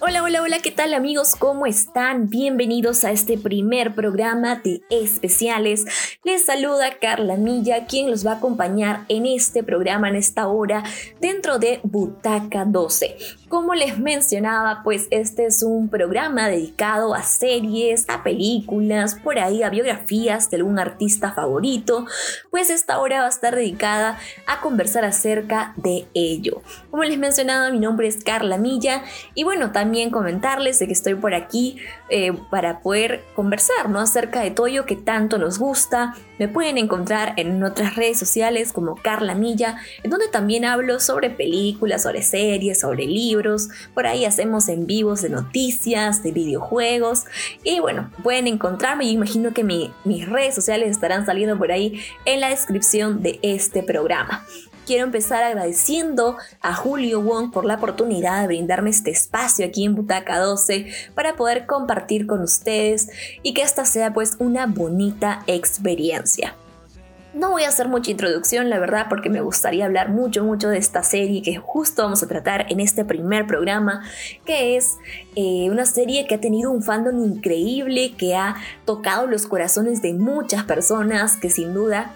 Hola, hola, hola, ¿qué tal amigos? ¿Cómo están? Bienvenidos a este primer programa de especiales. Les saluda Carla Milla, quien los va a acompañar en este programa, en esta hora, dentro de Butaca 12. Como les mencionaba, pues este es un programa dedicado a series, a películas, por ahí a biografías de algún artista favorito, pues esta hora va a estar dedicada a conversar acerca de ello. Como les mencionaba, mi nombre es Carla Milla y bueno, también comentarles de que estoy por aquí eh, para poder conversar ¿no? acerca de todo ello que tanto nos gusta. Me pueden encontrar en otras redes sociales como Carla Milla, en donde también hablo sobre películas, sobre series, sobre libros. Por ahí hacemos en vivos de noticias, de videojuegos. Y bueno, pueden encontrarme. Yo imagino que mis redes sociales estarán saliendo por ahí en la descripción de este programa. Quiero empezar agradeciendo a Julio Wong por la oportunidad de brindarme este espacio aquí en Butaca 12 para poder compartir con ustedes y que esta sea pues una bonita experiencia. No voy a hacer mucha introducción, la verdad, porque me gustaría hablar mucho, mucho de esta serie que justo vamos a tratar en este primer programa, que es eh, una serie que ha tenido un fandom increíble, que ha tocado los corazones de muchas personas, que sin duda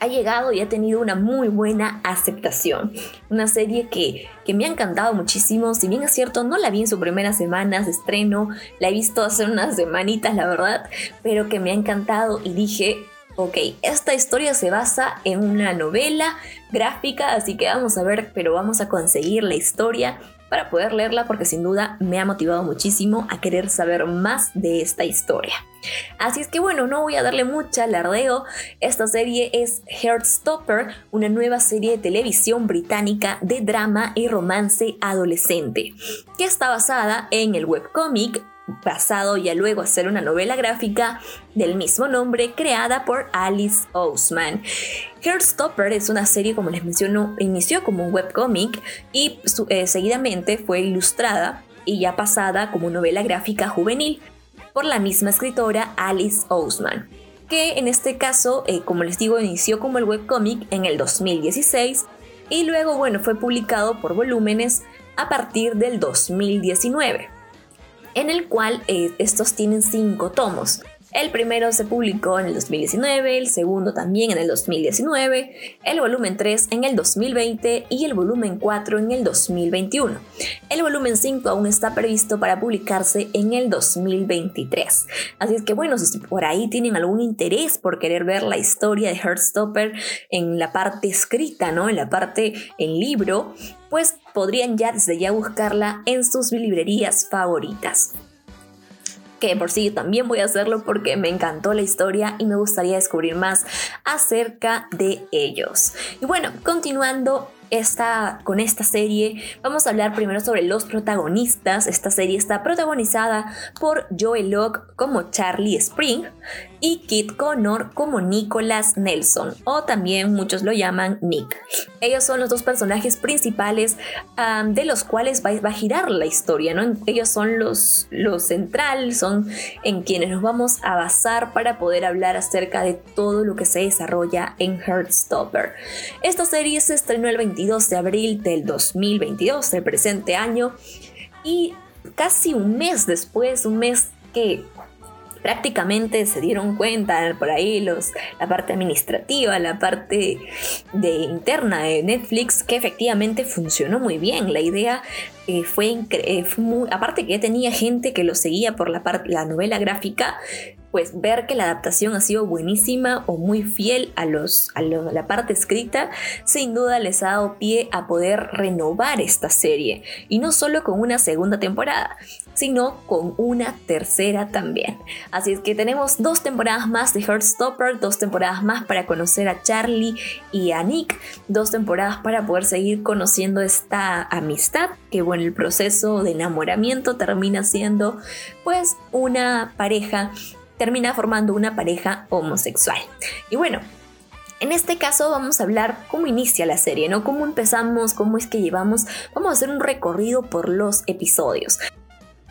ha llegado y ha tenido una muy buena aceptación. Una serie que, que me ha encantado muchísimo, si bien es cierto, no la vi en su primera semana de estreno, la he visto hace unas semanitas, la verdad, pero que me ha encantado y dije, ok, esta historia se basa en una novela gráfica, así que vamos a ver, pero vamos a conseguir la historia para poder leerla porque sin duda me ha motivado muchísimo a querer saber más de esta historia. Así es que bueno, no voy a darle mucha alardeo. Esta serie es Heartstopper, una nueva serie de televisión británica de drama y romance adolescente, que está basada en el webcómic pasado ya luego a ser una novela gráfica del mismo nombre creada por Alice Ousman. Heartstopper es una serie, como les menciono, inició como un webcomic y eh, seguidamente fue ilustrada y ya pasada como novela gráfica juvenil por la misma escritora Alice Ousman, que en este caso, eh, como les digo, inició como el webcomic en el 2016 y luego, bueno, fue publicado por volúmenes a partir del 2019 en el cual eh, estos tienen cinco tomos. El primero se publicó en el 2019, el segundo también en el 2019, el volumen 3 en el 2020 y el volumen 4 en el 2021. El volumen 5 aún está previsto para publicarse en el 2023. Así es que bueno, si por ahí tienen algún interés por querer ver la historia de Heartstopper en la parte escrita, ¿no? En la parte en libro, pues podrían ya desde ya buscarla en sus librerías favoritas que por sí también voy a hacerlo porque me encantó la historia y me gustaría descubrir más acerca de ellos. Y bueno, continuando esta, con esta serie vamos a hablar primero sobre los protagonistas. Esta serie está protagonizada por Joel Locke como Charlie Spring y Kit Connor como Nicholas Nelson, o también muchos lo llaman Nick. Ellos son los dos personajes principales de los cuales va, a girar la historia, ¿no? Ellos son los, los central, son en quienes nos vamos a basar para poder hablar acerca de todo lo que se desarrolla en Heartstopper. Esta serie se estrenó el 22 de abril del 2022, del presente año, y casi un mes después, un mes que prácticamente se dieron cuenta por ahí los, la parte administrativa, la parte de interna de Netflix, que efectivamente funcionó muy bien. La idea eh, fue, eh, aparte que ya tenía gente que lo seguía por la, la novela gráfica, pues ver que la adaptación ha sido buenísima o muy fiel a, los, a, la parte escrita, sin duda les ha dado pie a poder renovar esta serie. Y no solo con una segunda temporada, sino con una tercera también. Así es que tenemos dos temporadas más de Heartstopper, dos temporadas más para conocer a Charlie y a Nick, dos temporadas para poder seguir conociendo esta amistad que bueno, el proceso de enamoramiento termina siendo pues una pareja termina formando una pareja homosexual. Y bueno, en este caso vamos a hablar cómo inicia la serie, ¿no? Cómo empezamos, cómo es que llevamos, vamos a hacer un recorrido por los episodios.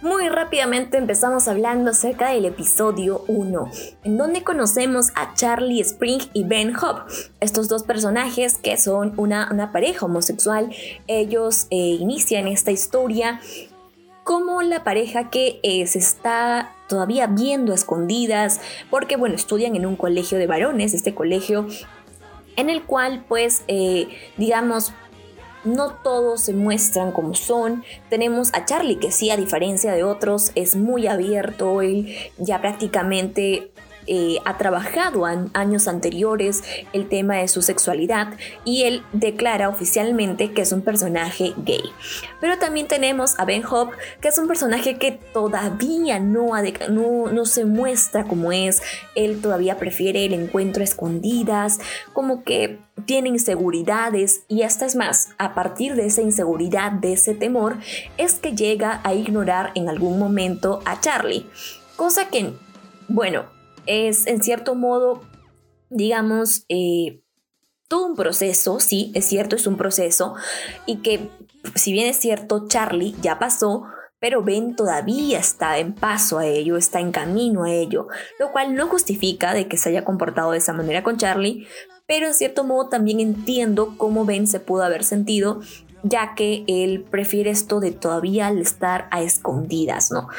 Muy rápidamente empezamos hablando acerca del episodio 1, en donde conocemos a Charlie Spring y Ben Hobb, estos dos personajes que son una, pareja homosexual. Ellos eh, inician esta historia como la pareja que eh, se está todavía viendo escondidas, porque bueno, estudian en un colegio de varones, este colegio en el cual pues eh, digamos no todos se muestran como son. Tenemos a Charlie que sí, a diferencia de otros, es muy abierto, él ya prácticamente eh, ha trabajado en años anteriores el tema de su sexualidad y él declara oficialmente que es un personaje gay. Pero también tenemos a Ben Hobb, que es un personaje que todavía no se muestra como es, él todavía prefiere el encuentro a escondidas, como que tiene inseguridades y hasta es más, a partir de esa inseguridad, de ese temor, es que llega a ignorar en algún momento a Charlie. Cosa que, bueno, es en cierto modo, digamos, eh, todo un proceso, sí, es cierto, es un proceso, y que si bien es cierto, Charlie ya pasó, pero Ben todavía está en paso a ello, está en camino a ello, lo cual no justifica de que se haya comportado de esa manera con Charlie, pero en cierto modo también entiendo cómo Ben se pudo haber sentido, ya que él prefiere esto de todavía estar a escondidas, ¿no?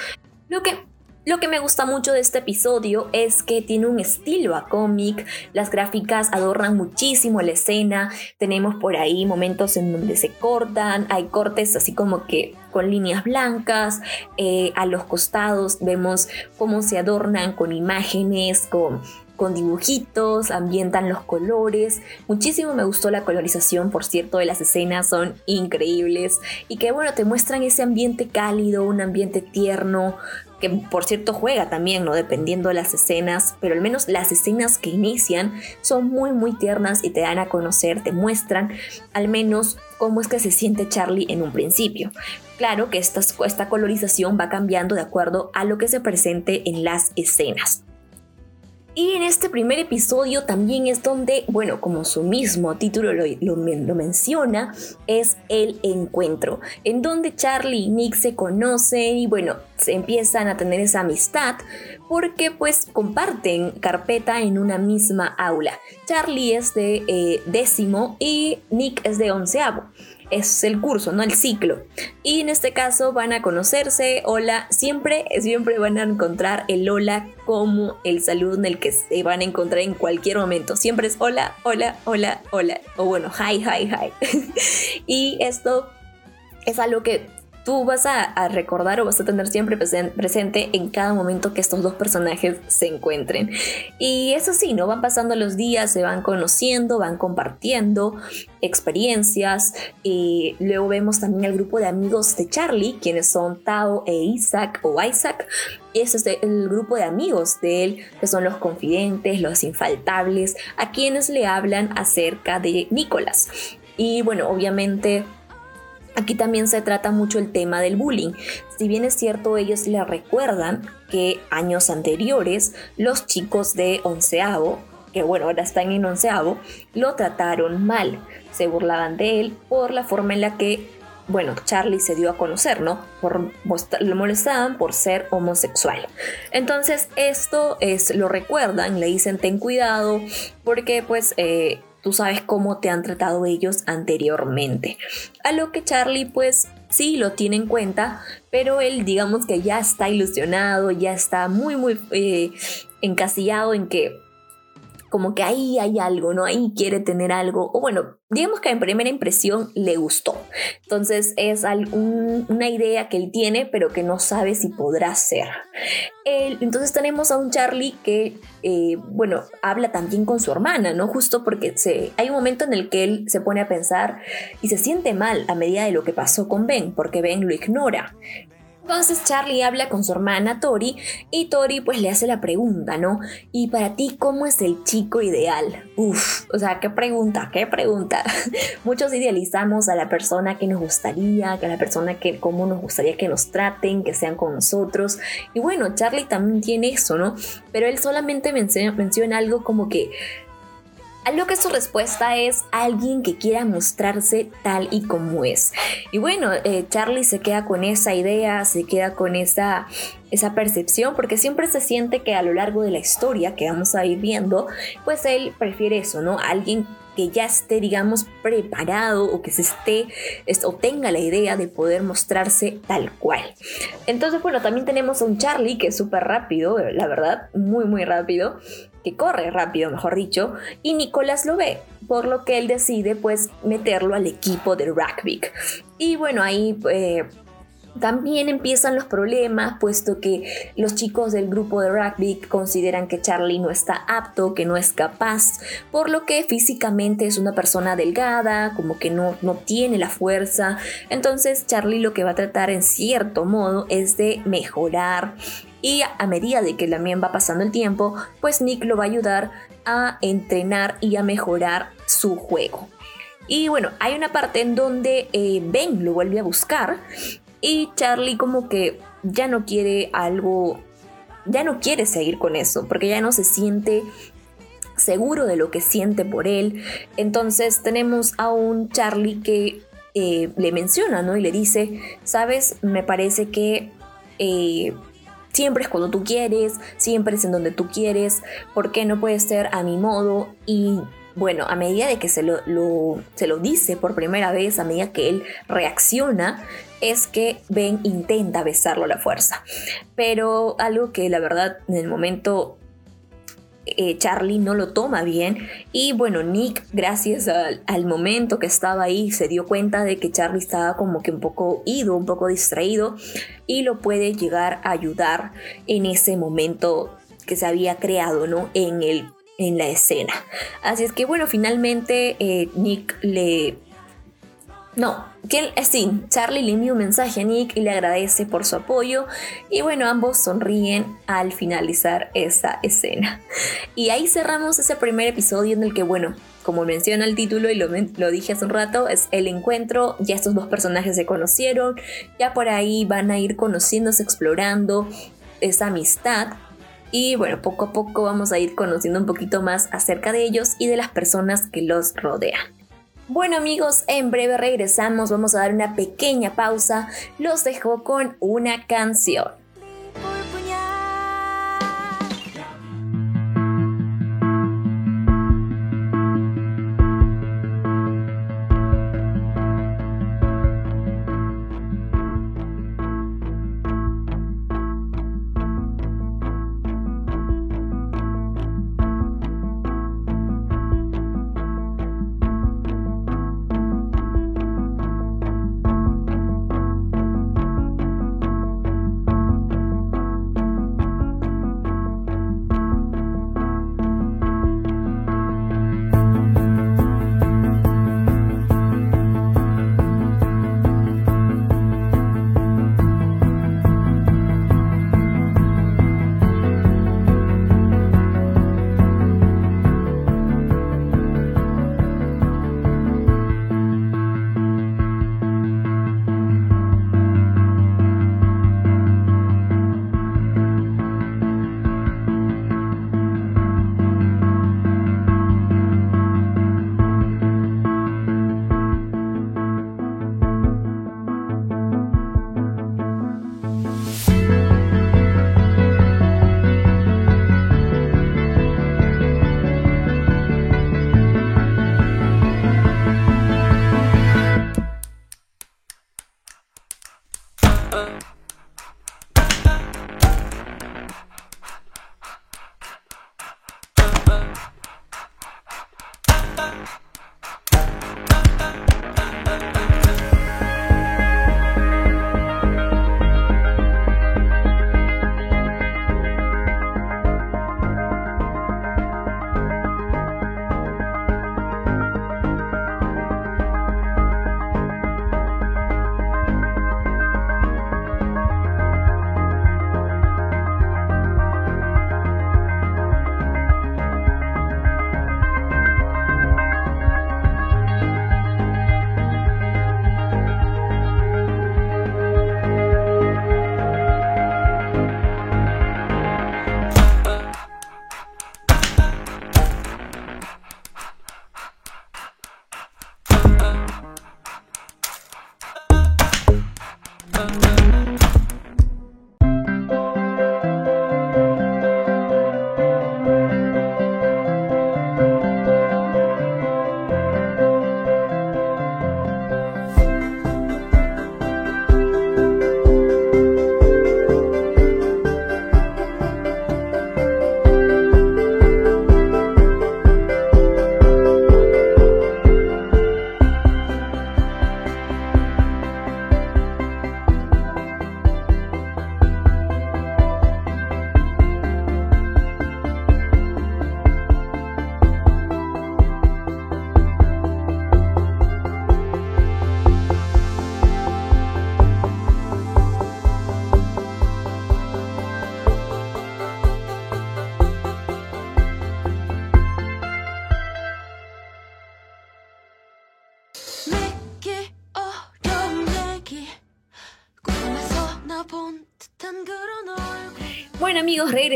Lo que lo que me gusta mucho de este episodio es que tiene un estilo a cómic, las gráficas adornan muchísimo la escena, tenemos por ahí momentos en donde se cortan, hay cortes así como que con líneas blancas, eh, a los costados vemos cómo se adornan con imágenes, con con dibujitos, ambientan los colores. Muchísimo me gustó la colorización, por cierto, de las escenas son increíbles y que bueno, te muestran ese ambiente cálido, un ambiente tierno, que por cierto juega también, ¿no? Dependiendo de las escenas, pero al menos las escenas que inician son muy, muy tiernas y te dan a conocer, te muestran al menos cómo es que se siente Charlie en un principio. Claro que esta, esta colorización va cambiando de acuerdo a lo que se presente en las escenas. Y en este primer episodio también es donde, bueno, como su mismo título lo, menciona, es el encuentro, en donde Charlie y Nick se conocen y bueno, se empiezan a tener esa amistad porque pues comparten carpeta en una misma aula. Charlie es de eh, décimo y Nick es de onceavo es el curso, no el ciclo. Y en este caso van a conocerse, hola, siempre, siempre van a encontrar el hola como el saludo en el que se van a encontrar en cualquier momento. Siempre es hola, hola, hola, hola. O bueno, hi, hi, hi. y esto es algo que tú vas a, recordar o vas a tener siempre presente en cada momento que estos dos personajes se encuentren. Y eso sí, ¿no? Van pasando los días, se van conociendo, van compartiendo experiencias y luego vemos también el grupo de amigos de Charlie, quienes son Tao e Isaac o Isaac. Ese es el grupo de amigos de él, que son los confidentes, los infaltables, a quienes le hablan acerca de Nicolás. Y bueno, obviamente Aquí también se trata mucho el tema del bullying. Si bien es cierto, ellos le recuerdan que años anteriores los chicos de onceavo, que bueno, ahora están en onceavo, lo trataron mal. Se burlaban de él por la forma en la que, bueno, Charlie se dio a conocer, ¿no? Por, lo molestaban por ser homosexual. Entonces esto es, lo recuerdan, le dicen ten cuidado, porque pues... Eh, tú sabes cómo te han tratado ellos anteriormente. A lo que Charlie pues sí lo tiene en cuenta, pero él digamos que ya está ilusionado, ya está muy muy eh, encasillado en que como que ahí hay algo, ¿no? Ahí quiere tener algo, o bueno, digamos que en primera impresión le gustó. Entonces es una idea que él tiene, pero que no sabe si podrá ser. entonces tenemos a un Charlie que, eh, bueno, habla también con su hermana, ¿no? Justo porque se, hay un momento en el que él se pone a pensar y se siente mal a medida de lo que pasó con Ben, porque Ben lo ignora. Entonces Charlie habla con su hermana Tori y Tori pues le hace la pregunta, ¿no? Y para ti, ¿cómo es el chico ideal? Uf, o sea, qué pregunta, qué pregunta. Muchos idealizamos a la persona que nos gustaría, a la persona que cómo nos gustaría que nos traten, que sean con nosotros. Y bueno, Charlie también tiene eso, ¿no? Pero él solamente menciona, menciona algo como que A lo que su respuesta es alguien que quiera mostrarse tal y como es. Y bueno, eh, Charlie se queda con esa idea, se queda con esa, esa percepción, porque siempre se siente que a lo largo de la historia que vamos a ir viendo, pues él prefiere eso, ¿no? Alguien que ya esté, digamos, preparado o que se esté o tenga la idea de poder mostrarse tal cual. Entonces, bueno, también tenemos a un Charlie que es súper rápido, la verdad, muy, muy rápido, que corre rápido, mejor dicho, y Nicolás lo ve, por lo que él decide pues meterlo al equipo de rugby. Y bueno, ahí... Eh, también empiezan los problemas, puesto que los chicos del grupo de rugby consideran que Charlie no está apto, que no es capaz, por lo que físicamente es una persona delgada, como que no, no tiene la fuerza. Entonces Charlie lo que va a tratar en cierto modo es de mejorar y a medida de que también va pasando el tiempo, pues Nick lo va a ayudar a entrenar y a mejorar su juego. Y bueno, hay una parte en donde eh, Ben lo vuelve a buscar y Charlie como que ya no quiere algo, ya no quiere seguir con eso, porque ya no se siente seguro de lo que siente por él. Entonces tenemos a un Charlie que eh, le menciona, ¿no? Y le dice, sabes, me parece que... Eh, siempre es cuando tú quieres, siempre es en donde tú quieres, ¿por qué no puede ser a mi modo? Y bueno, a medida de que se lo, se lo dice por primera vez, a medida que él reacciona, es que Ben intenta besarlo a la fuerza. Pero algo que la verdad en el momento eh, Charlie no lo toma bien y bueno, Nick gracias al, momento que estaba ahí se dio cuenta de que Charlie estaba como que un poco ido, un poco distraído y lo puede llegar a ayudar en ese momento que se había creado, ¿no? En el en la escena. Así es que bueno, finalmente eh, Nick le no, que eh, sí, Charlie le envía un mensaje a Nick y le agradece por su apoyo y bueno, ambos sonríen al finalizar esa escena. Y ahí cerramos ese primer episodio en el que bueno, como menciona el título y lo, lo, dije hace un rato, es el encuentro, ya estos dos personajes se conocieron, ya por ahí van a ir conociéndose, explorando esa amistad. Y bueno, poco a poco vamos a ir conociendo un poquito más acerca de ellos y de las personas que los rodean. Bueno amigos, en breve regresamos, vamos a dar una pequeña pausa, los dejo con una canción.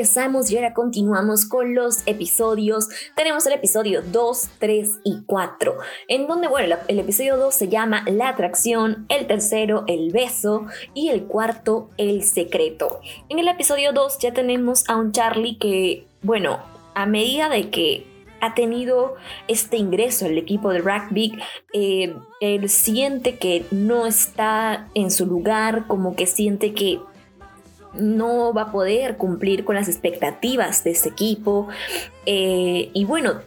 Regresamos y ahora continuamos con los episodios. Tenemos el episodio 2, 3 y 4, en donde, bueno, el episodio 2 se llama La atracción, el tercero, el beso y el cuarto, el secreto. En el episodio 2 ya tenemos a un Charlie que, bueno, a medida de que ha tenido este ingreso al equipo de rugby, eh, él siente que no está en su lugar, como que siente que no va a poder cumplir con las expectativas de ese equipo. Eh, y bueno,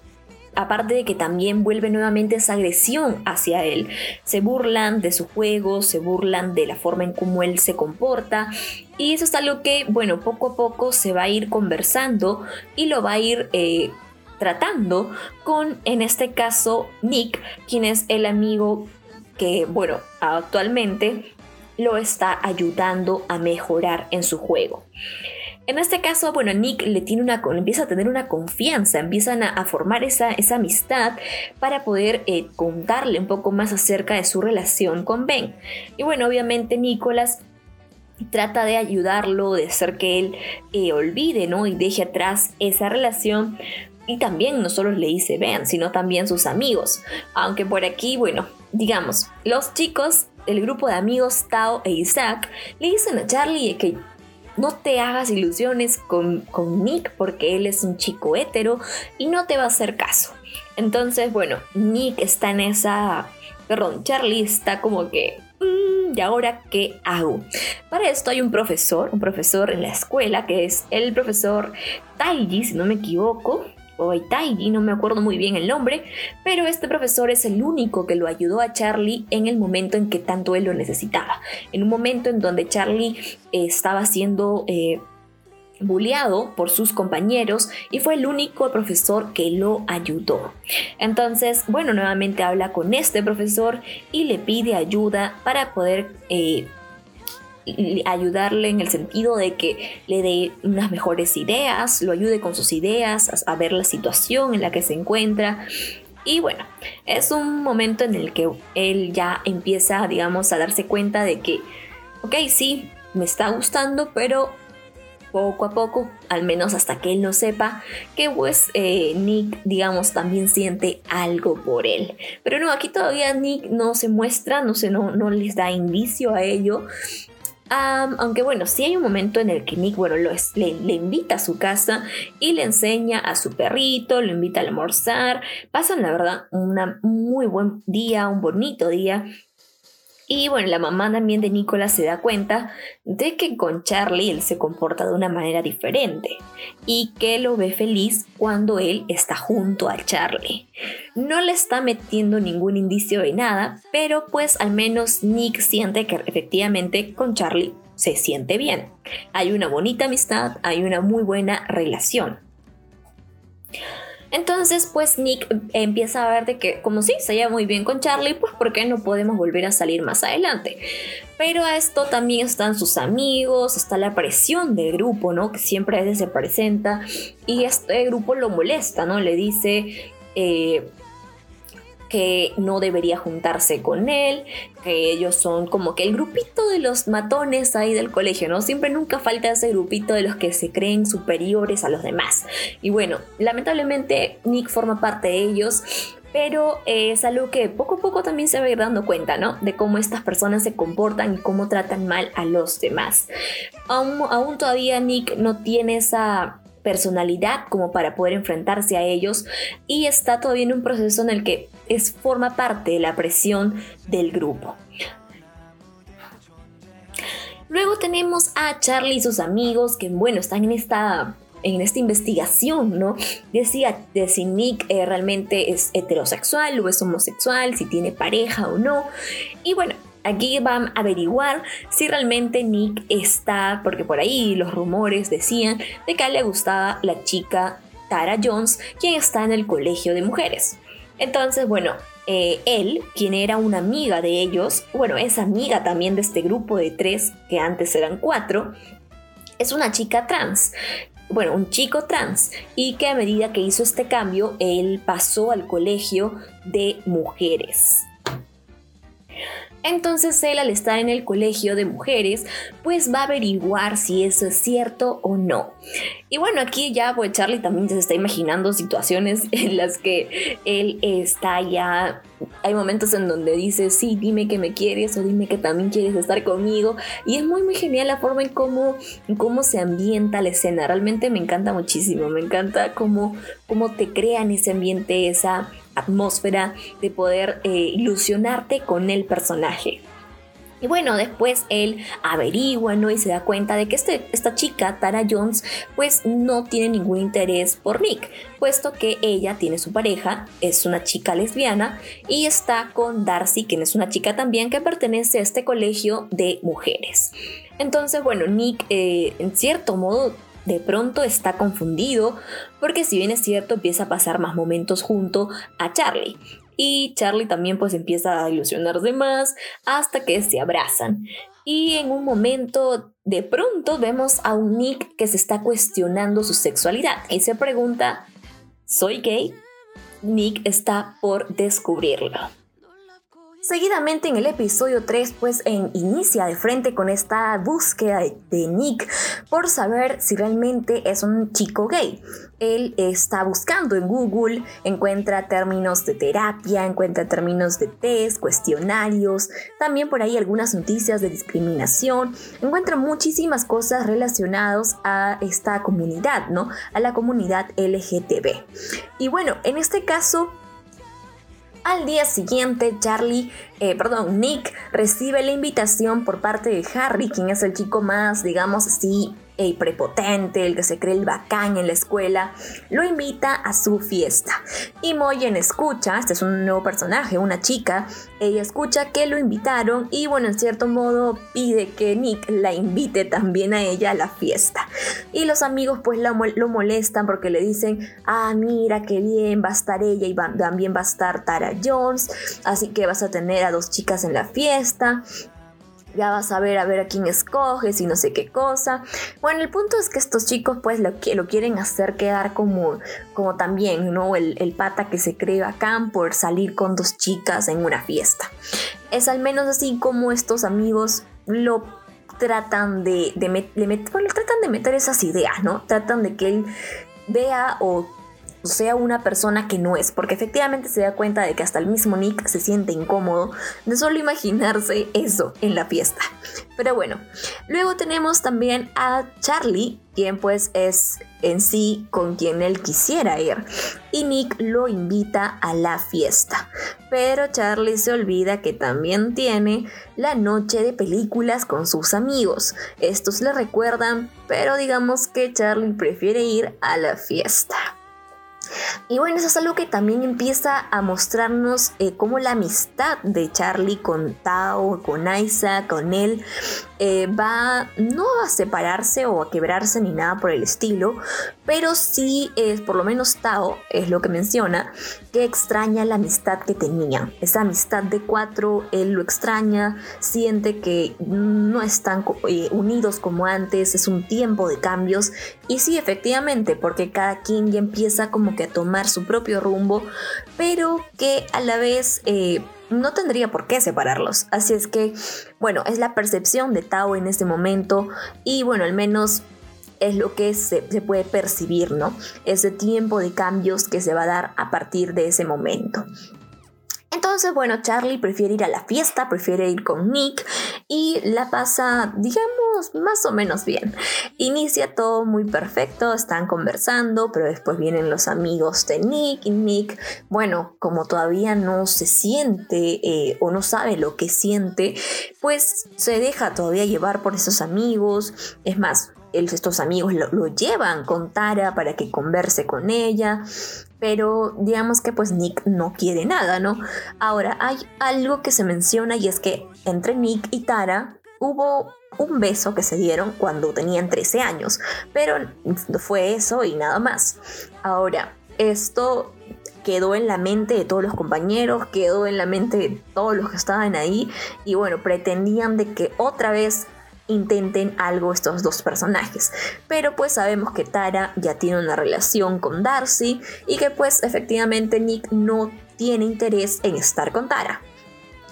aparte de que también vuelve nuevamente esa agresión hacia él. Se burlan de su juego, se burlan de la forma en cómo él se comporta. Y eso es algo que, bueno, poco a poco se va a ir conversando y lo va a ir eh, tratando con, en este caso, Nick, quien es el amigo que, bueno, actualmente lo está ayudando a mejorar en su juego. En este caso, bueno, Nick le tiene una, empieza a tener una confianza, empiezan a, formar esa, esa, amistad para poder eh, contarle un poco más acerca de su relación con Ben. Y bueno, obviamente Nicholas trata de ayudarlo, de hacer que él eh, olvide, ¿no? Y deje atrás esa relación. Y también no solo le dice Ben, sino también sus amigos. Aunque por aquí, bueno, digamos, los chicos el grupo de amigos Tao e Isaac le dicen a Charlie que no te hagas ilusiones con, con Nick porque él es un chico hétero y no te va a hacer caso. Entonces, bueno, Nick está en esa... Perdón, Charlie está como que... Mm, ¿Y ahora qué hago? Para esto hay un profesor, un profesor en la escuela que es el profesor Taiji, si no me equivoco, o Taiji, no me acuerdo muy bien el nombre, pero este profesor es el único que lo ayudó a Charlie en el momento en que tanto él lo necesitaba. En un momento en donde Charlie eh, estaba siendo eh, bulleado por sus compañeros y fue el único profesor que lo ayudó. Entonces, bueno, nuevamente habla con este profesor y le pide ayuda para poder eh, ayudarle en el sentido de que le dé unas mejores ideas, lo ayude con sus ideas, a, ver la situación en la que se encuentra. Y bueno, es un momento en el que él ya empieza, digamos, a darse cuenta de que, ok, sí, me está gustando, pero poco a poco, al menos hasta que él no sepa, que pues eh, Nick, digamos, también siente algo por él. Pero no, aquí todavía Nick no se muestra, no, se, no, no les da indicio a ello aunque bueno, sí hay un momento en el que Nick, bueno, lo le, le, invita a su casa y le enseña a su perrito, lo invita a almorzar. Pasan, la verdad, un muy buen día, un bonito día. Y bueno, la mamá también de Nicolás se da cuenta de que con Charlie él se comporta de una manera diferente y que lo ve feliz cuando él está junto a Charlie. No le está metiendo ningún indicio de nada, pero pues al menos Nick siente que efectivamente con Charlie se siente bien. Hay una bonita amistad, hay una muy buena relación. Entonces, pues Nick empieza a ver de que, como sí, se lleva muy bien con Charlie, pues ¿por qué no podemos volver a salir más adelante? Pero a esto también están sus amigos, está la presión del grupo, ¿no? Que siempre a veces se presenta y este grupo lo molesta, ¿no? Le dice... Eh, que no debería juntarse con él, que ellos son como que el grupito de los matones ahí del colegio, ¿no? Siempre nunca falta ese grupito de los que se creen superiores a los demás. Y bueno, lamentablemente Nick forma parte de ellos, pero es algo que poco a poco también se va a ir dando cuenta, ¿no? De cómo estas personas se comportan y cómo tratan mal a los demás. Aún, aún todavía Nick no tiene esa personalidad como para poder enfrentarse a ellos y está todavía en un proceso en el que es, forma parte de la presión del grupo. Luego tenemos a Charlie y sus amigos que, bueno, están en esta en esta investigación, ¿no? Decía de si Nick eh, realmente es heterosexual o es homosexual, si tiene pareja o no. Y bueno, Aquí van a averiguar si realmente Nick está, porque por ahí los rumores decían de que a él le gustaba la chica Tara Jones, quien está en el colegio de mujeres. Entonces, bueno, eh, él, quien era una amiga de ellos, bueno, es amiga también de este grupo de tres, que antes eran cuatro, es una chica trans. Bueno, un chico trans y que a medida que hizo este cambio, él pasó al colegio de mujeres. Entonces él al estar en el colegio de mujeres, pues va a averiguar si eso es cierto o no. Y bueno, aquí ya pues Charlie también se está imaginando situaciones en las que él está ya... Hay momentos en donde dice, sí, dime que me quieres o dime que también quieres estar conmigo. Y es muy, muy genial la forma en cómo, cómo se ambienta la escena. Realmente me encanta muchísimo. Me encanta cómo, cómo te crean ese ambiente, esa atmósfera de poder eh, ilusionarte con el personaje. Y bueno, después él averigua, ¿no? Y se da cuenta de que este, esta chica, Tara Jones, pues no tiene ningún interés por Nick, puesto que ella tiene su pareja, es una chica lesbiana, y está con Darcy, quien es una chica también que pertenece a este colegio de mujeres. Entonces, bueno, Nick eh, en cierto modo de pronto está confundido porque si bien es cierto empieza a pasar más momentos junto a Charlie. Y Charlie también pues empieza a ilusionarse más hasta que se abrazan. Y en un momento de pronto vemos a un Nick que se está cuestionando su sexualidad y se pregunta, ¿soy gay? Nick está por descubrirlo. Seguidamente en el episodio 3 pues en, inicia de frente con esta búsqueda de, Nick por saber si realmente es un chico gay. Él está buscando en Google, encuentra términos de terapia, encuentra términos de test, cuestionarios, también por ahí algunas noticias de discriminación, encuentra muchísimas cosas relacionadas a esta comunidad, ¿no? A la comunidad LGTB. Y bueno, en este caso al día siguiente, Charlie, eh, perdón, Nick recibe la invitación por parte de Harry, quien es el chico más, digamos así, el prepotente, el que se cree el bacán en la escuela, lo invita a su fiesta. Y Moyen escucha, este es un nuevo personaje, una chica, ella escucha que lo invitaron y bueno, en cierto modo pide que Nick la invite también a ella a la fiesta. Y los amigos pues lo, lo molestan porque le dicen, ah, mira qué bien, va a estar ella y también va a estar Tara Jones, así que vas a tener a dos chicas en la fiesta ya vas a ver a ver a quién escoges y no sé qué cosa. Bueno, el punto es que estos chicos pues lo, lo quieren hacer quedar como, como también, ¿no? El, pata que se cree bacán por salir con dos chicas en una fiesta. Es al menos así como estos amigos lo tratan de, tratan de meter esas ideas, ¿no? Tratan de que él vea o sea una persona que no es, porque efectivamente se da cuenta de que hasta el mismo Nick se siente incómodo de solo imaginarse eso en la fiesta. Pero bueno, luego tenemos también a Charlie, quien pues es en sí con quien él quisiera ir, y Nick lo invita a la fiesta. Pero Charlie se olvida que también tiene la noche de películas con sus amigos. Estos le recuerdan, pero digamos que Charlie prefiere ir a la fiesta. Y bueno, eso es algo que también empieza a mostrarnos eh, cómo la amistad de Charlie con Tao, con Isa, con él, eh, va no a separarse o a quebrarse ni nada por el estilo, pero sí es, por lo menos Tao es lo que menciona, que extraña la amistad que tenía. Esa amistad de cuatro, él lo extraña, siente que no están eh, unidos como antes, es un tiempo de cambios. Y sí, efectivamente, porque cada quien ya empieza como que a tomar su propio rumbo, pero que a la vez... Eh, no tendría por qué separarlos. Así es que, bueno, es la percepción de Tao en este momento y bueno, al menos es lo que se, se, puede percibir, ¿no? Ese tiempo de cambios que se va a dar a partir de ese momento. Entonces, bueno, Charlie prefiere ir a la fiesta, prefiere ir con Nick y la pasa, digamos, más o menos bien. Inicia todo muy perfecto, están conversando, pero después vienen los amigos de Nick y Nick, bueno, como todavía no se siente eh, o no sabe lo que siente, pues se deja todavía llevar por esos amigos. Es más, estos amigos lo, lo, llevan con Tara para que converse con ella pero digamos que pues Nick no quiere nada, ¿no? Ahora hay algo que se menciona y es que entre Nick y Tara hubo un beso que se dieron cuando tenían 13 años, pero fue eso y nada más. Ahora, esto quedó en la mente de todos los compañeros, quedó en la mente de todos los que estaban ahí y bueno, pretendían de que otra vez intenten algo estos dos personajes. Pero pues sabemos que Tara ya tiene una relación con Darcy y que pues efectivamente Nick no tiene interés en estar con Tara.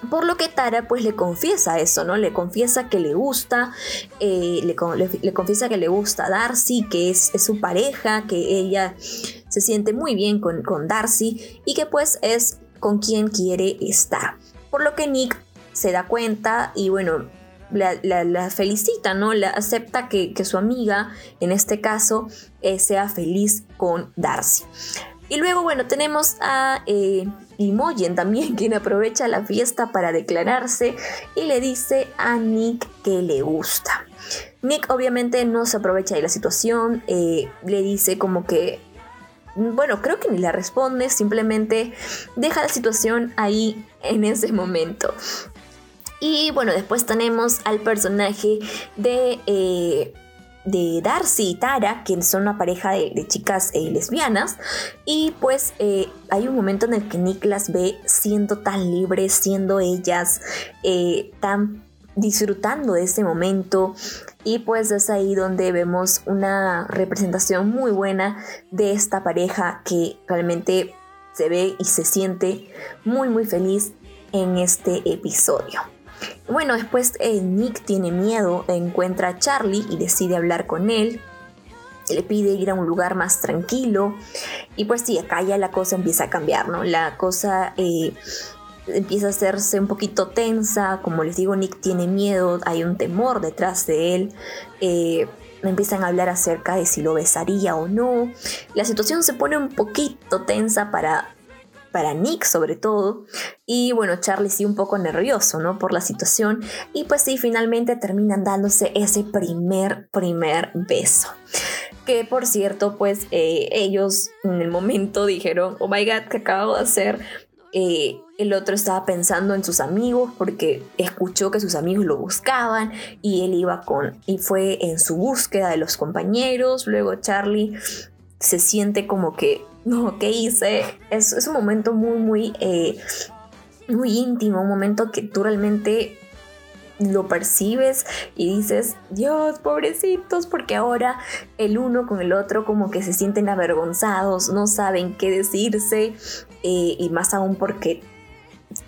Por lo que Tara pues le confiesa eso, ¿no? Le confiesa que le gusta, eh, le, confiesa que le gusta Darcy, que es, su pareja, que ella se siente muy bien con, con Darcy y que pues es con quien quiere estar. Por lo que Nick se da cuenta y bueno, la, felicita, ¿no? La acepta que, su amiga, en este caso, eh, sea feliz con Darcy. Y luego, bueno, tenemos a eh, Imogen también, quien aprovecha la fiesta para declararse y le dice a Nick que le gusta. Nick obviamente no se aprovecha de la situación, eh, le dice como que, bueno, creo que ni la responde, simplemente deja la situación ahí en ese momento. Y bueno, después tenemos al personaje de... Eh, de Darcy y Tara, que son una pareja de, chicas eh, lesbianas. Y pues eh, hay un momento en el que Nick las ve siendo tan libres, siendo ellas, tan disfrutando de ese momento. Y pues es ahí donde vemos una representación muy buena de esta pareja que realmente se ve y se siente muy muy feliz en este episodio. Bueno, después eh, Nick tiene miedo, encuentra a Charlie y decide hablar con él. Le pide ir a un lugar más tranquilo. Y pues sí, acá ya la cosa empieza a cambiar, ¿no? La cosa eh, empieza a hacerse un poquito tensa. Como les digo, Nick tiene miedo, hay un temor detrás de él. Eh, empiezan a hablar acerca de si lo besaría o no. La situación se pone un poquito tensa para para Nick sobre todo. Y bueno, Charlie sí un poco nervioso, ¿no? Por la situación. Y pues sí, finalmente terminan dándose ese primer, primer beso. Que por cierto, pues eh, ellos en el momento dijeron, oh my god, ¿qué acabo de hacer? Eh, el otro estaba pensando en sus amigos porque escuchó que sus amigos lo buscaban y él iba con y fue en su búsqueda de los compañeros. Luego Charlie se siente como que no, ¿qué hice? Es, un momento muy, muy, eh, muy íntimo, un momento que tú realmente lo percibes y dices, Dios, pobrecitos, porque ahora el uno con el otro como que se sienten avergonzados, no saben qué decirse, eh, y más aún porque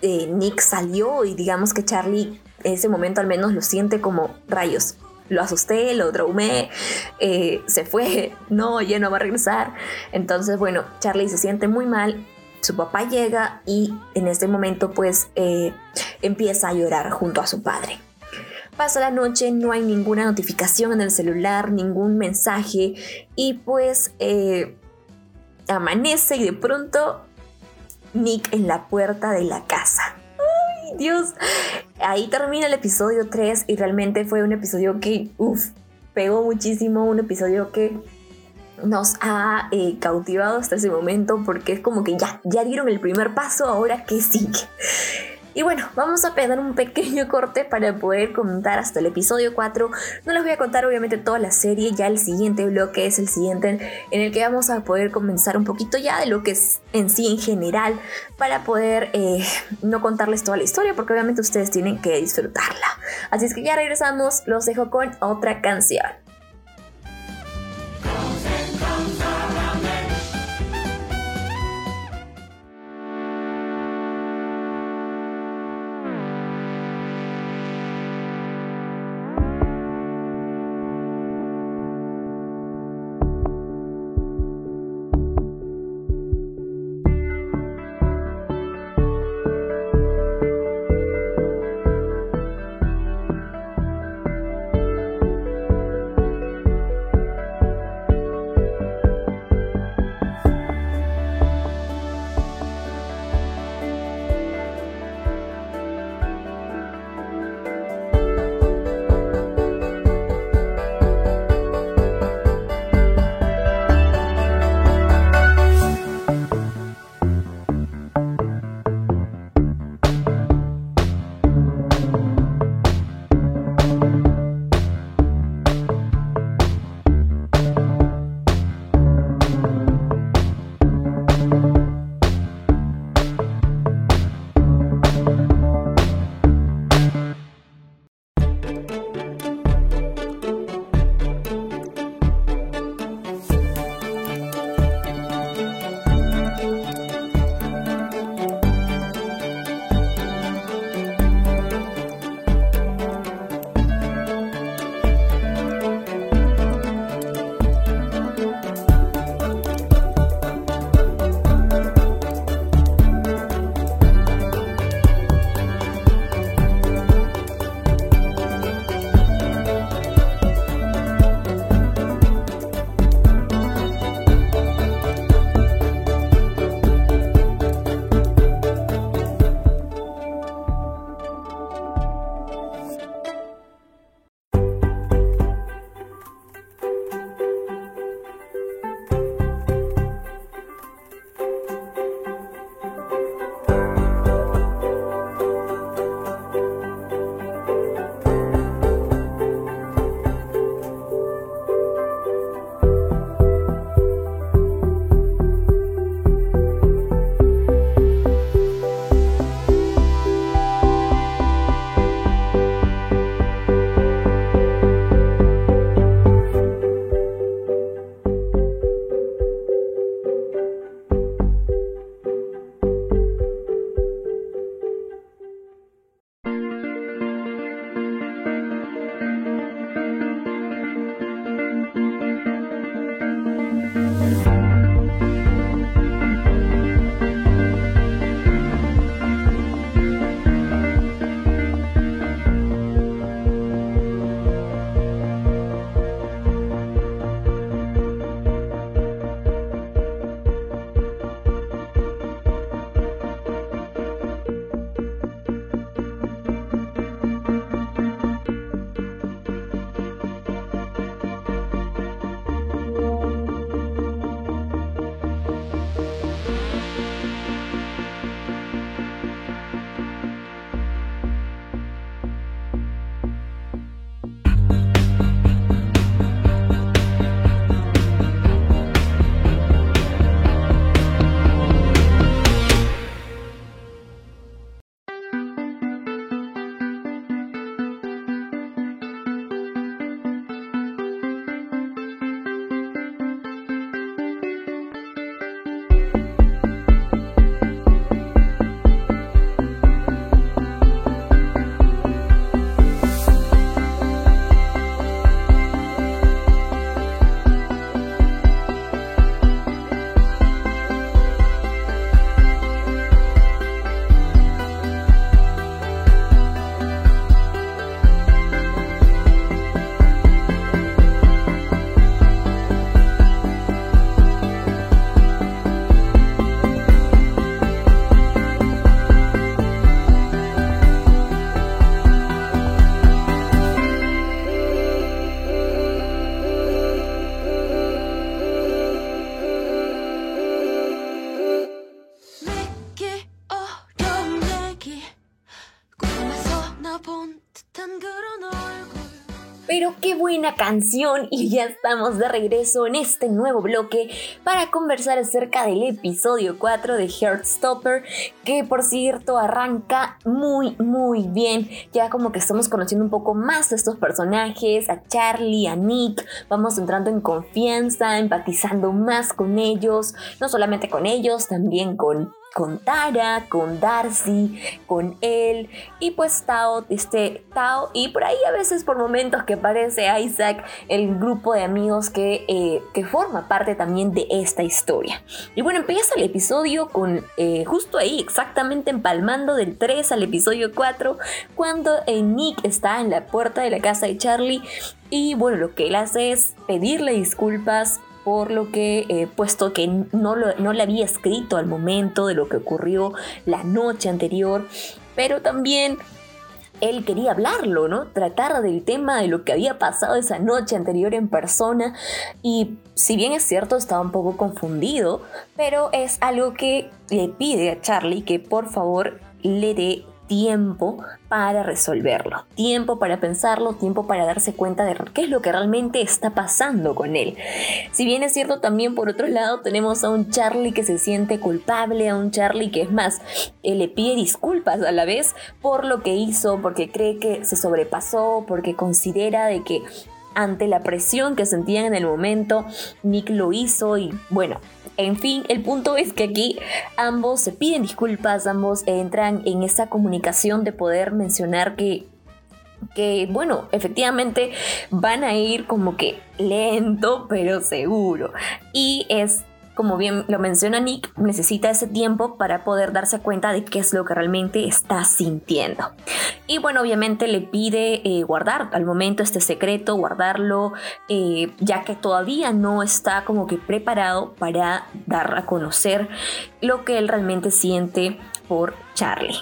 eh, Nick salió y digamos que Charlie en ese momento al menos lo siente como rayos lo asusté, lo traumé, eh, se fue, no, ya no va a regresar. Entonces, bueno, Charlie se siente muy mal, su papá llega y en este momento pues eh, empieza a llorar junto a su padre. Pasa la noche, no hay ninguna notificación en el celular, ningún mensaje y pues eh, amanece y de pronto Nick en la puerta de la casa. Dios. Ahí termina el episodio 3 y realmente fue un episodio que, uff, pegó muchísimo, un episodio que nos ha eh, cautivado hasta ese momento porque es como que ya, ya dieron el primer paso, ahora que sigue. Y bueno, vamos a pegar un pequeño corte para poder comentar hasta el episodio 4. No les voy a contar obviamente toda la serie, ya el siguiente bloque es el siguiente en el que vamos a poder comenzar un poquito ya de lo que es en sí en general para poder eh, no contarles toda la historia porque obviamente ustedes tienen que disfrutarla. Así es que ya regresamos, los dejo con otra canción. canción y ya estamos de regreso en este nuevo bloque para conversar acerca del episodio 4 de Heartstopper, que por cierto arranca muy muy bien. Ya como que estamos conociendo un poco más de estos personajes, a Charlie, a Nick, vamos entrando en confianza, empatizando más con ellos, no solamente con ellos, también con con Tara, con Darcy, con él y pues Tao, este Tao y por ahí a veces por momentos que aparece Isaac, el grupo de amigos que, eh, que forma parte también de esta historia. Y bueno, empieza el episodio con eh, justo ahí, exactamente empalmando del 3 al episodio 4, cuando eh, Nick está en la puerta de la casa de Charlie y bueno, lo que él hace es pedirle disculpas por lo que, eh, puesto que no, no le había escrito al momento de lo que ocurrió la noche anterior, pero también él quería hablarlo, ¿no? Tratar del tema de lo que había pasado esa noche anterior en persona y si bien es cierto estaba un poco confundido, pero es algo que le pide a Charlie que por favor le dé tiempo para resolverlo, tiempo para pensarlo, tiempo para darse cuenta de qué es lo que realmente está pasando con él. Si bien es cierto, también por otro lado tenemos a un Charlie que se siente culpable, a un Charlie que es más, eh, le pide disculpas a la vez por lo que hizo, porque cree que se sobrepasó, porque considera de que ante la presión que sentían en el momento, Nick lo hizo y bueno, en fin, el punto es que aquí ambos se piden disculpas, ambos entran en esa comunicación de poder mencionar que que bueno, efectivamente van a ir como que lento, pero seguro. Y es como bien lo menciona Nick, necesita ese tiempo para poder darse cuenta de qué es lo que realmente está sintiendo. Y bueno, obviamente le pide eh, guardar al momento este secreto, guardarlo, eh, ya que todavía no está como que preparado para dar a conocer lo que él realmente siente por Charlie.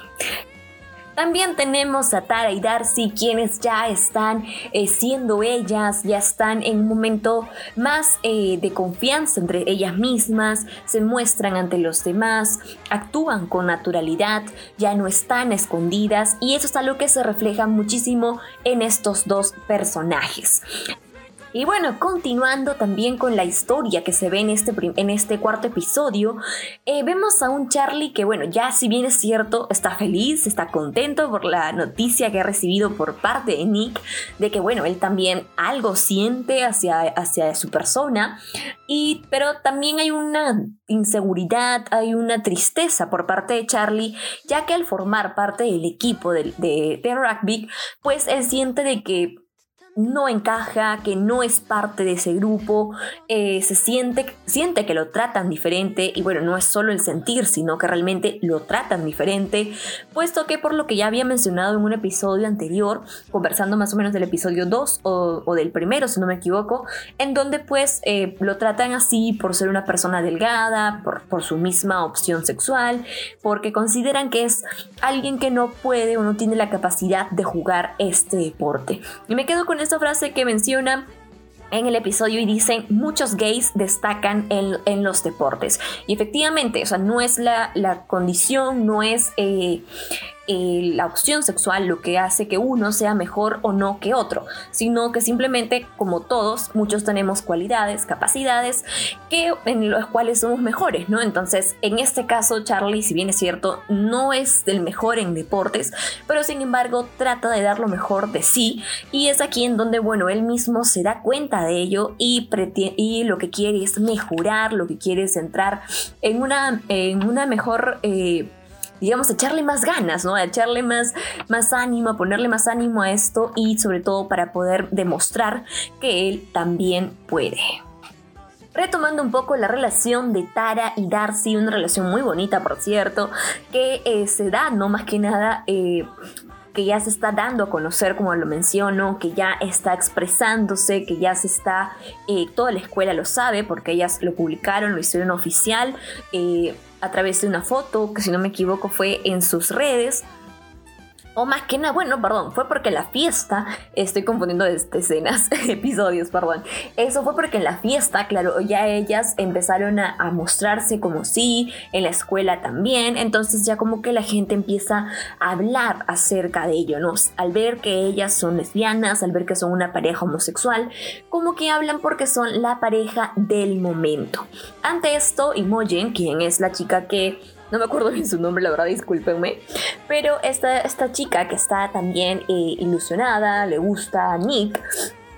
También tenemos a Tara y Darcy, quienes ya están eh, siendo ellas, ya están en un momento más eh, de confianza entre ellas mismas, se muestran ante los demás, actúan con naturalidad, ya no están escondidas y eso es algo que se refleja muchísimo en estos dos personajes. Y bueno, continuando también con la historia que se ve en este, en este cuarto episodio, eh, vemos a un Charlie que, bueno, ya si bien es cierto, está feliz, está contento por la noticia que ha recibido por parte de Nick, de que, bueno, él también algo siente hacia, hacia su persona, y, pero también hay una inseguridad, hay una tristeza por parte de Charlie, ya que al formar parte del equipo de, de, de rugby, pues él siente de que no encaja, que no es parte de ese grupo, eh, se siente, siente que lo tratan diferente y bueno, no es solo el sentir, sino que realmente lo tratan diferente, puesto que por lo que ya había mencionado en un episodio anterior, conversando más o menos del episodio 2 o, del primero, si no me equivoco, en donde pues eh, lo tratan así por ser una persona delgada, por, por su misma opción sexual, porque consideran que es alguien que no puede o no tiene la capacidad de jugar este deporte. Y me quedo con esta frase que menciona en el episodio y dicen muchos gays destacan en, los deportes. Y efectivamente, o sea, no es la, la condición, no es eh, eh, la opción sexual lo que hace que uno sea mejor o no que otro, sino que simplemente, como todos, muchos tenemos cualidades, capacidades que, en los cuales somos mejores, ¿no? Entonces, en este caso, Charlie, si bien es cierto, no es el mejor en deportes, pero sin embargo trata de dar lo mejor de sí y es aquí en donde, bueno, él mismo se da cuenta de ello y, y lo que quiere es mejorar, lo que quiere es entrar en una, en una mejor... Eh, digamos, echarle más ganas, ¿no? echarle más, más ánimo, ponerle más ánimo a esto y sobre todo para poder demostrar que él también puede. Retomando un poco la relación de Tara y Darcy, una relación muy bonita, por cierto, que eh, se da, no más que nada, eh, que ya se está dando a conocer, como lo menciono, que ya está expresándose, que ya se está, eh, toda la escuela lo sabe, porque ellas lo publicaron, lo hicieron oficial a través de una foto, que si no me equivoco fue en sus redes. O más que nada, bueno, perdón, fue porque la fiesta, estoy confundiendo este, escenas, episodios, perdón. Eso fue porque en la fiesta, claro, ya ellas empezaron a, mostrarse como sí, en la escuela también, entonces ya como que la gente empieza a hablar acerca de ello, ¿no? Al ver que ellas son lesbianas, al ver que son una pareja homosexual, como que hablan porque son la pareja del momento. Ante esto, Imogen, quien es la chica que no me acuerdo bien su nombre, la verdad, discúlpenme. Pero esta, esta chica que está también eh, ilusionada, le gusta a Nick,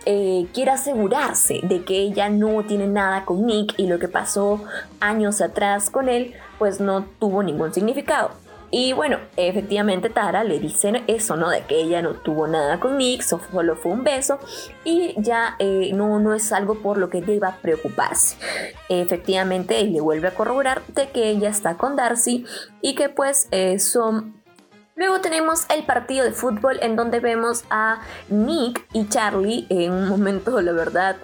eh, quiere asegurarse de que ella no tiene nada con Nick y lo que pasó años atrás con él, pues no tuvo ningún significado. Y bueno, efectivamente Tara le dice eso, ¿no? De que ella no tuvo nada con Nick, solo fue un beso y ya eh, no, no es algo por lo que deba preocuparse. Efectivamente, él le vuelve a corroborar de que ella está con Darcy y que pues eh, son Luego tenemos el partido de fútbol en donde vemos a Nick y Charlie en un momento, la verdad,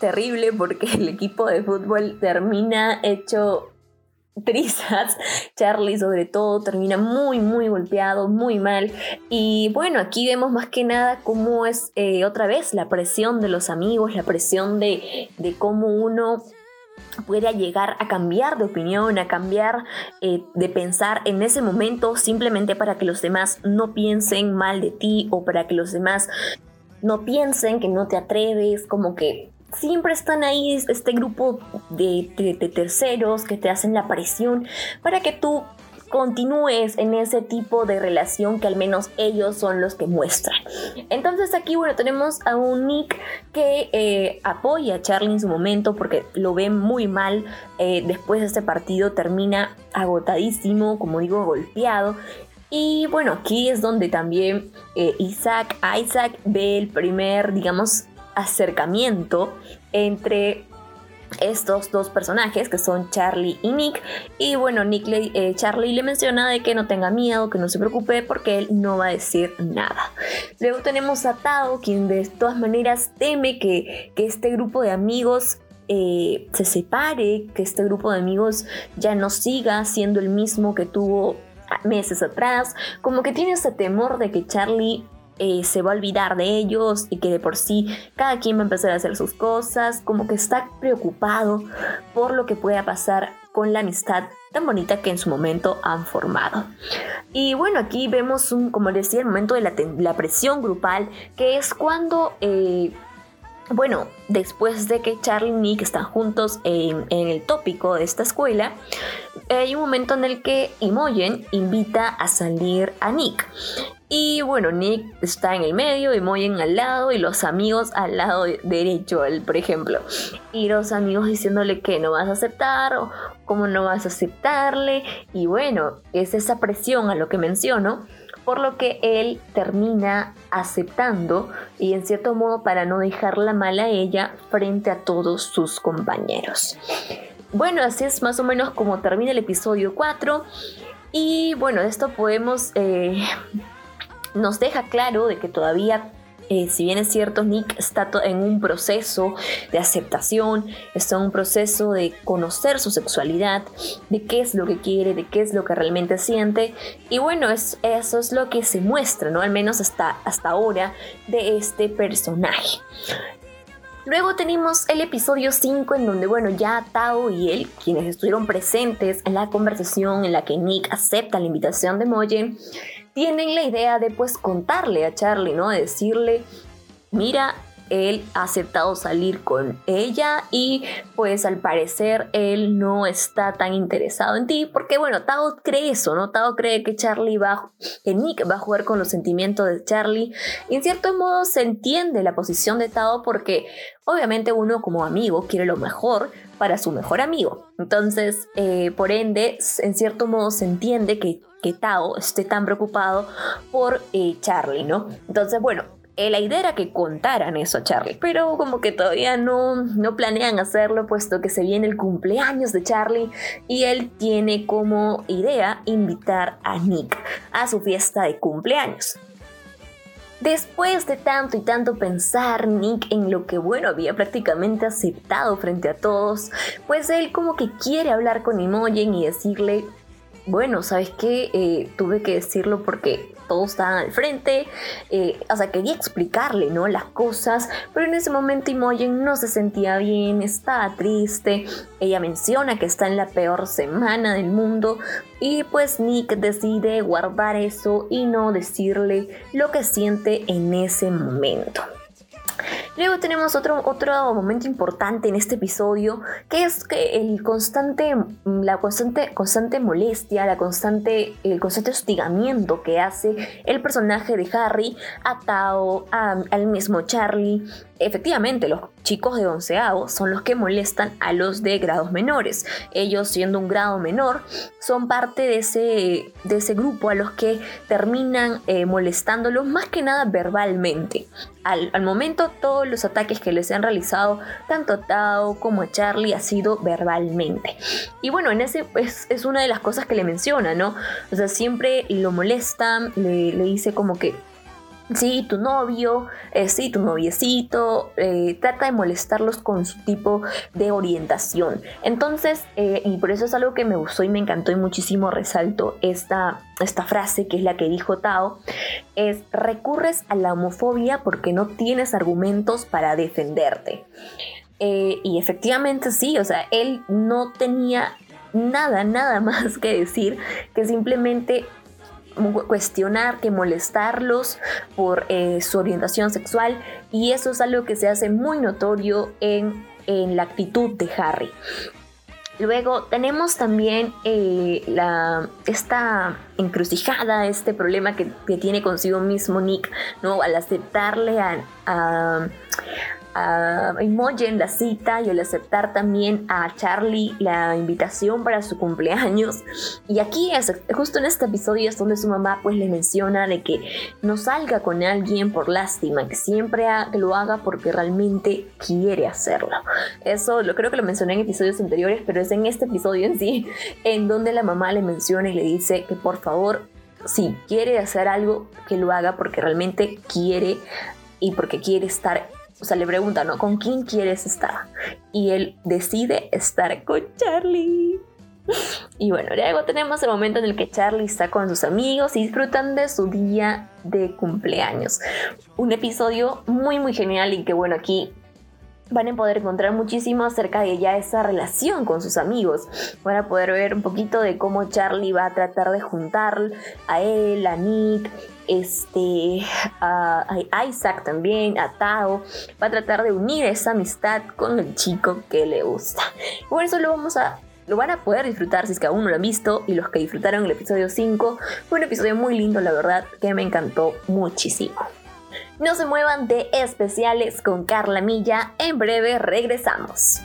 terrible porque el equipo de fútbol termina hecho trizas. Charlie sobre todo termina muy muy golpeado, muy mal. Y bueno, aquí vemos más que nada cómo es eh, otra vez la presión de los amigos, la presión de, de cómo uno puede llegar a cambiar de opinión, a cambiar eh, de pensar en ese momento simplemente para que los demás no piensen mal de ti o para que los demás no piensen que no te atreves, como que siempre están ahí este grupo de, terceros que te hacen la presión para que tú continúes en ese tipo de relación que al menos ellos son los que muestran. Entonces aquí, bueno, tenemos a un Nick que eh, apoya a Charlie en su momento porque lo ve muy mal. Eh, después de este partido termina agotadísimo, como digo, golpeado. Y bueno, aquí es donde también eh, Isaac, Isaac ve el primer, digamos, acercamiento entre estos dos personajes que son Charlie y Nick. Y bueno Nick le, eh, Charlie le menciona de que no tenga miedo que no se preocupe porque él no va a decir nada. Luego tenemos a Tao quien de todas maneras teme que, que este grupo de amigos eh, se separe que este grupo de amigos ya no siga siendo el mismo que tuvo meses atrás. Como que tiene ese temor de que Charlie eh, se va a olvidar de ellos y que de por sí cada quien va a empezar a hacer sus cosas, como que está preocupado por lo que pueda pasar con la amistad tan bonita que en su momento han formado. Y bueno, aquí vemos un, como decía, el momento de la, presión grupal, que es cuando... Eh, bueno, después de que Charlie y Nick están juntos en, en, el tópico de esta escuela, hay un momento en el que Imogen invita a salir a Nick. Y bueno, Nick está en el medio, y Moyen al lado y los amigos al lado derecho, por ejemplo. Y los amigos diciéndole que no vas a aceptar o cómo no vas a aceptarle. Y bueno, es esa presión a lo que menciono, por lo que él termina aceptando y en cierto modo para no dejarla mal a ella frente a todos sus compañeros. Bueno, así es más o menos como termina el episodio 4. Y bueno, esto podemos... Eh, nos deja claro de que todavía eh, si bien es cierto, Nick está en un proceso de aceptación, está en un proceso de conocer su sexualidad, de qué es lo que quiere, de qué es lo que realmente siente. Y bueno, es, eso es lo que se muestra, ¿no? Al menos hasta, hasta ahora, de este personaje. Luego tenemos el episodio 5 en donde, bueno, ya Tao y él, quienes estuvieron presentes en la conversación en la que Nick acepta la invitación de Moyen, tienen la idea de pues contarle a Charlie, ¿no? decirle, mira, él ha aceptado salir con ella y pues al parecer él no está tan interesado en ti porque bueno, Tao cree eso, ¿no? Tao cree que Charlie va, que Nick va a jugar con los sentimientos de Charlie y en cierto modo se entiende la posición de Tao porque obviamente uno como amigo quiere lo mejor para su mejor amigo. Entonces, eh, por ende, en cierto modo se entiende que que Tao esté tan preocupado por eh, Charlie, ¿no? Entonces, bueno, eh, la idea era que contaran eso a Charlie, pero como que todavía no, no planean hacerlo, puesto que se viene el cumpleaños de Charlie y él tiene como idea invitar a Nick a su fiesta de cumpleaños. Después de tanto y tanto pensar Nick en lo que bueno había prácticamente aceptado frente a todos, pues él como que quiere hablar con Imogen y decirle bueno, ¿sabes qué? Eh, tuve que decirlo porque todos estaban al frente, eh, o sea, quería explicarle, ¿no? Las cosas, pero en ese momento Imogen no se sentía bien, estaba triste, ella menciona que está en la peor semana del mundo y pues Nick decide guardar eso y no decirle lo que siente en ese momento. Luego tenemos otro, otro momento importante en este episodio, que es que el constante, la constante, constante molestia, la constante, el constante hostigamiento que hace el personaje de Harry a Tao, al mismo Charlie, efectivamente, los chicos de onceavo son los que molestan a los de grados menores. Ellos, siendo un grado menor, son parte de ese, de ese grupo a los que terminan eh, molestándolos más que nada verbalmente. Al, momento, todos los ataques que les han realizado, tanto a Tao como a Charlie, ha sido verbalmente. Y bueno, en ese es, es una de las cosas que le menciona, ¿no? O sea, siempre lo molestan, le, le dice como que Sí, tu novio, eh, sí, tu noviecito, eh, trata de molestarlos con su tipo de orientación. Entonces, eh, y por eso es algo que me gustó y me encantó y muchísimo resalto esta, esta frase que es la que dijo Tao, es recurres a la homofobia porque no tienes argumentos para defenderte. y efectivamente sí, o sea, él no tenía nada, nada más que decir que simplemente cuestionar, que molestarlos por eh, su orientación sexual y eso es algo que se hace muy notorio en, la actitud de Harry. Luego tenemos también eh, la, esta encrucijada, este problema que, tiene consigo mismo Nick, ¿no? Al aceptarle a Imogen la cita y al aceptar también a Charlie la invitación para su cumpleaños. Y aquí es justo en este episodio es donde su mamá pues le menciona de que no salga con alguien por lástima, que siempre lo haga porque realmente quiere hacerlo. Eso lo creo que lo mencioné en episodios anteriores, pero es en este episodio en sí en donde la mamá le menciona y le dice que por favor si quiere hacer algo, que lo haga porque realmente quiere y porque quiere estar o sea, le pregunta, ¿no? ¿Con quién quieres estar? Y él decide estar con Charlie. Y bueno, luego tenemos el momento en el que Charlie está con sus amigos y disfrutan de su día de cumpleaños. Un episodio muy muy genial y que bueno, aquí van a poder encontrar muchísimo acerca de ya esa relación con sus amigos. Van a poder ver un poquito de cómo Charlie va a tratar de juntar a él, a Nick, este, a, Isaac también, a Tao. Va a tratar de unir esa amistad con el chico que le gusta. Por eso lo vamos a lo van a poder disfrutar si es que aún no lo han visto y los que disfrutaron el episodio 5 fue un episodio muy lindo la verdad que me encantó muchísimo. No se muevan de especiales con Carla Milla, en breve regresamos.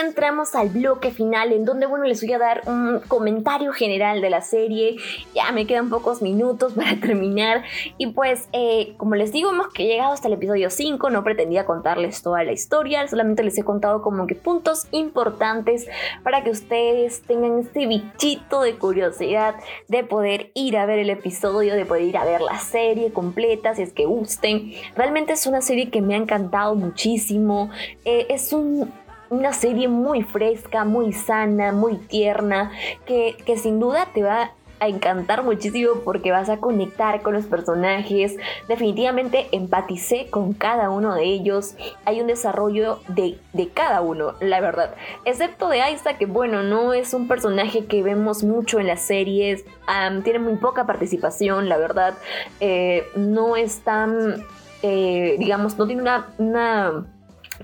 Entramos al bloque final en donde, bueno, les voy a dar un comentario general de la serie. Ya me quedan pocos minutos para terminar. Y pues, eh, como les digo, hemos llegado hasta el episodio 5. No pretendía contarles toda la historia, solamente les he contado como que puntos importantes para que ustedes tengan este bichito de curiosidad de poder ir a ver el episodio, de poder ir a ver la serie completa si es que gusten. Realmente es una serie que me ha encantado muchísimo. Eh, es un una serie muy fresca, muy sana, muy tierna, que, sin duda te va a encantar muchísimo porque vas a conectar con los personajes. Definitivamente empaticé con cada uno de ellos. Hay un desarrollo de, cada uno, la verdad. Excepto de Isaac, que bueno, no es un personaje que vemos mucho en las series. tiene muy poca participación, la verdad. Eh, no es tan, eh, digamos, no tiene una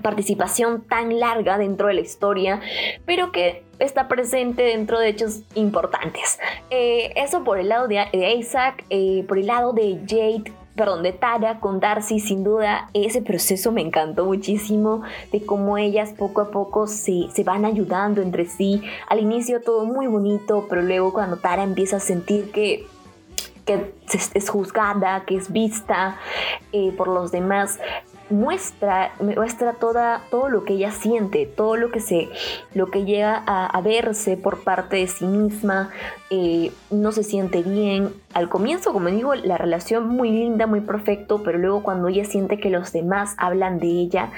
participación tan larga dentro de la historia, pero que está presente dentro de hechos importantes. Eh, eso por el lado de, Isaac, eh, por el lado de Jade, perdón, de Tara con Darcy, sin duda ese proceso me encantó muchísimo, de cómo ellas poco a poco se, se van ayudando entre sí. Al inicio todo muy bonito, pero luego cuando Tara empieza a sentir que que es juzgada, que es vista eh, por los demás, muestra, muestra toda, todo lo que ella siente, todo lo que, se, lo que llega a, verse por parte de sí misma, eh, no se siente bien. Al comienzo, como digo, la relación muy linda, muy perfecto, pero luego cuando ella siente que los demás hablan de ella,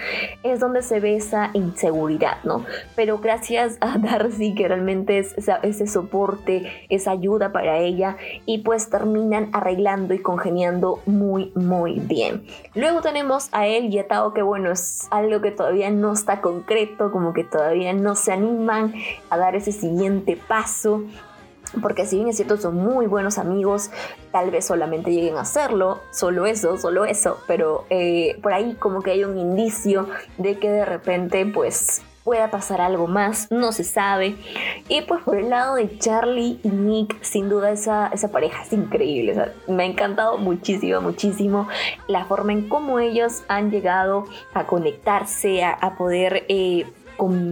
es donde se ve esa inseguridad, ¿no? Pero gracias a Darcy, que realmente es ese soporte, esa ayuda para ella, y pues terminan arreglando y congeniando muy, muy bien. Luego tenemos a él y a Tao, que bueno, es algo que todavía no está concreto, como que todavía no se animan a dar ese siguiente paso porque si bien es cierto son muy buenos amigos, tal vez solamente lleguen a hacerlo, solo eso, solo eso, pero eh, por ahí como que hay un indicio de que de repente pues pueda pasar algo más, no se sabe. Y pues por el lado de Charlie y Nick, sin duda esa, esa pareja es increíble, me ha encantado muchísimo, muchísimo la forma en cómo ellos han llegado a conectarse, a, poder... Eh,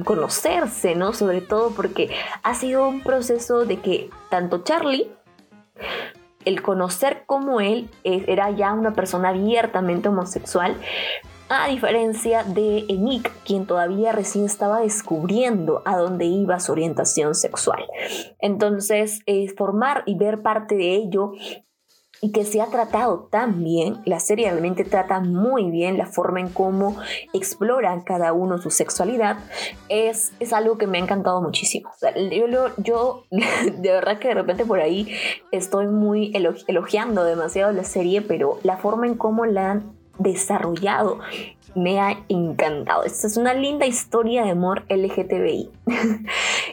conocerse, ¿no? Sobre todo porque ha sido un proceso de que tanto Charlie el conocer cómo él era ya una persona abiertamente homosexual, a diferencia de Nick, quien todavía recién estaba descubriendo a dónde iba su orientación sexual. Entonces, formar y ver parte de ello y que se ha tratado tan bien, la serie realmente trata muy bien la forma en cómo exploran cada uno su sexualidad, es, es algo que me ha encantado muchísimo. yo de verdad que de repente por ahí estoy muy elogiando demasiado la serie, pero la forma en cómo la han desarrollado me ha encantado. Esta es una linda historia de amor LGTBI.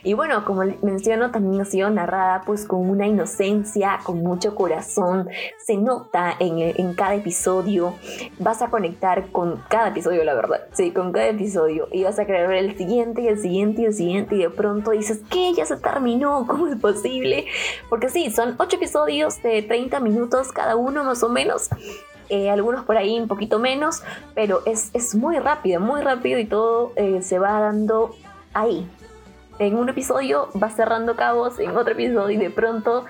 y bueno, como menciono, también ha sido narrada pues con una inocencia, con mucho corazón. Se nota en, cada episodio. Vas a conectar con cada episodio, la verdad. Sí, con cada episodio. Y vas a ver el siguiente y el siguiente y el siguiente. Y de pronto dices, ¿qué? Ya se terminó. ¿Cómo es posible? Porque sí, son 8 episodios de 30 minutos cada uno más o menos. Eh, algunos por ahí un poquito menos, pero es, es muy rápido, muy rápido y todo eh, se va dando ahí. En un episodio va cerrando cabos, en otro episodio y de pronto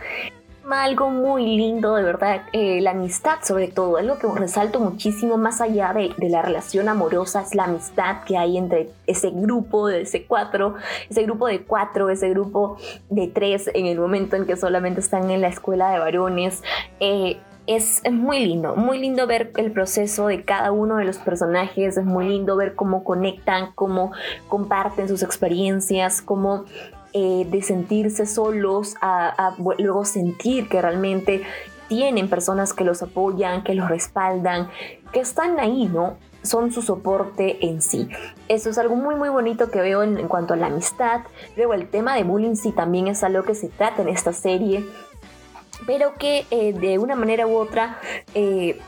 algo muy lindo, de verdad, eh, la amistad sobre todo, algo que resalto muchísimo más allá de, de, la relación amorosa, es la amistad que hay entre ese grupo de ese cuatro, ese grupo de cuatro, ese grupo de tres en el momento en que solamente están en la escuela de varones. Eh, es, muy lindo, muy lindo ver el proceso de cada uno de los personajes, es muy lindo ver cómo conectan, cómo comparten sus experiencias, cómo eh, de sentirse solos a, luego sentir que realmente tienen personas que los apoyan, que los respaldan, que están ahí, ¿no? Son su soporte en sí. Eso es algo muy muy bonito que veo en, cuanto a la amistad. Luego el tema de bullying sí también es algo que se trata en esta serie pero que eh, de una manera u otra eh,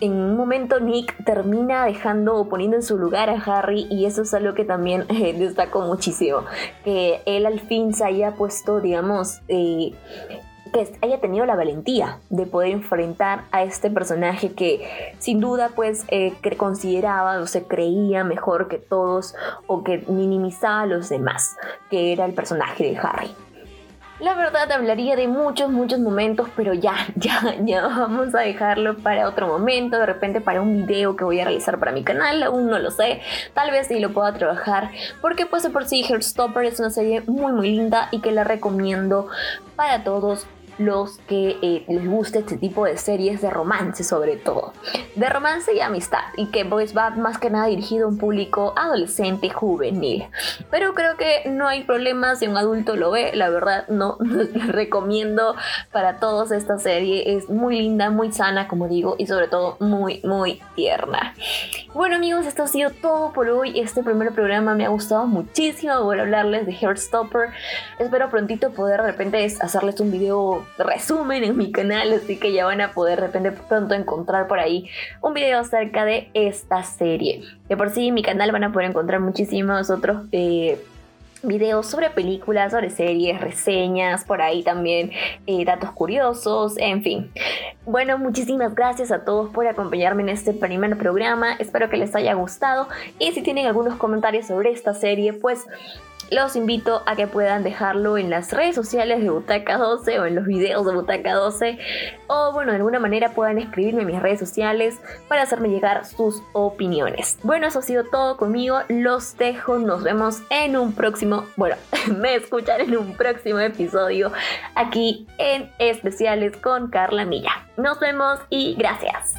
en un momento Nick termina dejando o poniendo en su lugar a Harry y eso es algo que también eh, destaco muchísimo, que él al fin se haya puesto, digamos, que haya tenido la valentía de poder enfrentar a este personaje que sin duda pues que consideraba o se creía mejor que todos o que minimizaba a los demás, que era el personaje de Harry. La verdad hablaría de muchos, muchos momentos, pero ya, ya, ya vamos a dejarlo para otro momento, de repente para un video que voy a realizar para mi canal, aún no lo sé, tal vez sí lo pueda trabajar, porque pues por sí Heartstopper es una serie muy muy linda y que la recomiendo para todos los que eh, les guste este tipo de series de romance sobre todo. De romance y amistad y que pues va más que nada dirigido a un público adolescente juvenil. Pero creo que no hay problemas si un adulto lo ve, la verdad no, recomiendo para todos esta serie. Es muy linda, muy sana como digo y sobre todo muy muy tierna. Bueno amigos, esto ha sido todo por hoy. Este primer programa me ha gustado muchísimo por hablarles de Heartstopper. Espero prontito poder de repente hacerles un video resumen en mi canal, así que ya van a poder de repente pronto encontrar por ahí un video acerca de esta serie. De por sí en mi canal van a poder encontrar muchísimos otros eh, videos sobre películas, sobre series, reseñas, por ahí también eh, datos curiosos, en fin. Bueno, muchísimas gracias a todos por acompañarme en este primer programa, espero que les haya gustado y si tienen algunos comentarios sobre esta serie, pues los invito a que puedan dejarlo en las redes sociales de Butaca 12 o en los videos de Butaca 12 o bueno, de alguna manera puedan escribirme en mis redes sociales para hacerme llegar sus opiniones. Bueno, eso ha sido todo conmigo, los dejo, nos vemos en un próximo, bueno, me escuchan en un próximo episodio aquí en especiales con Carla Milla. Nos vemos y gracias.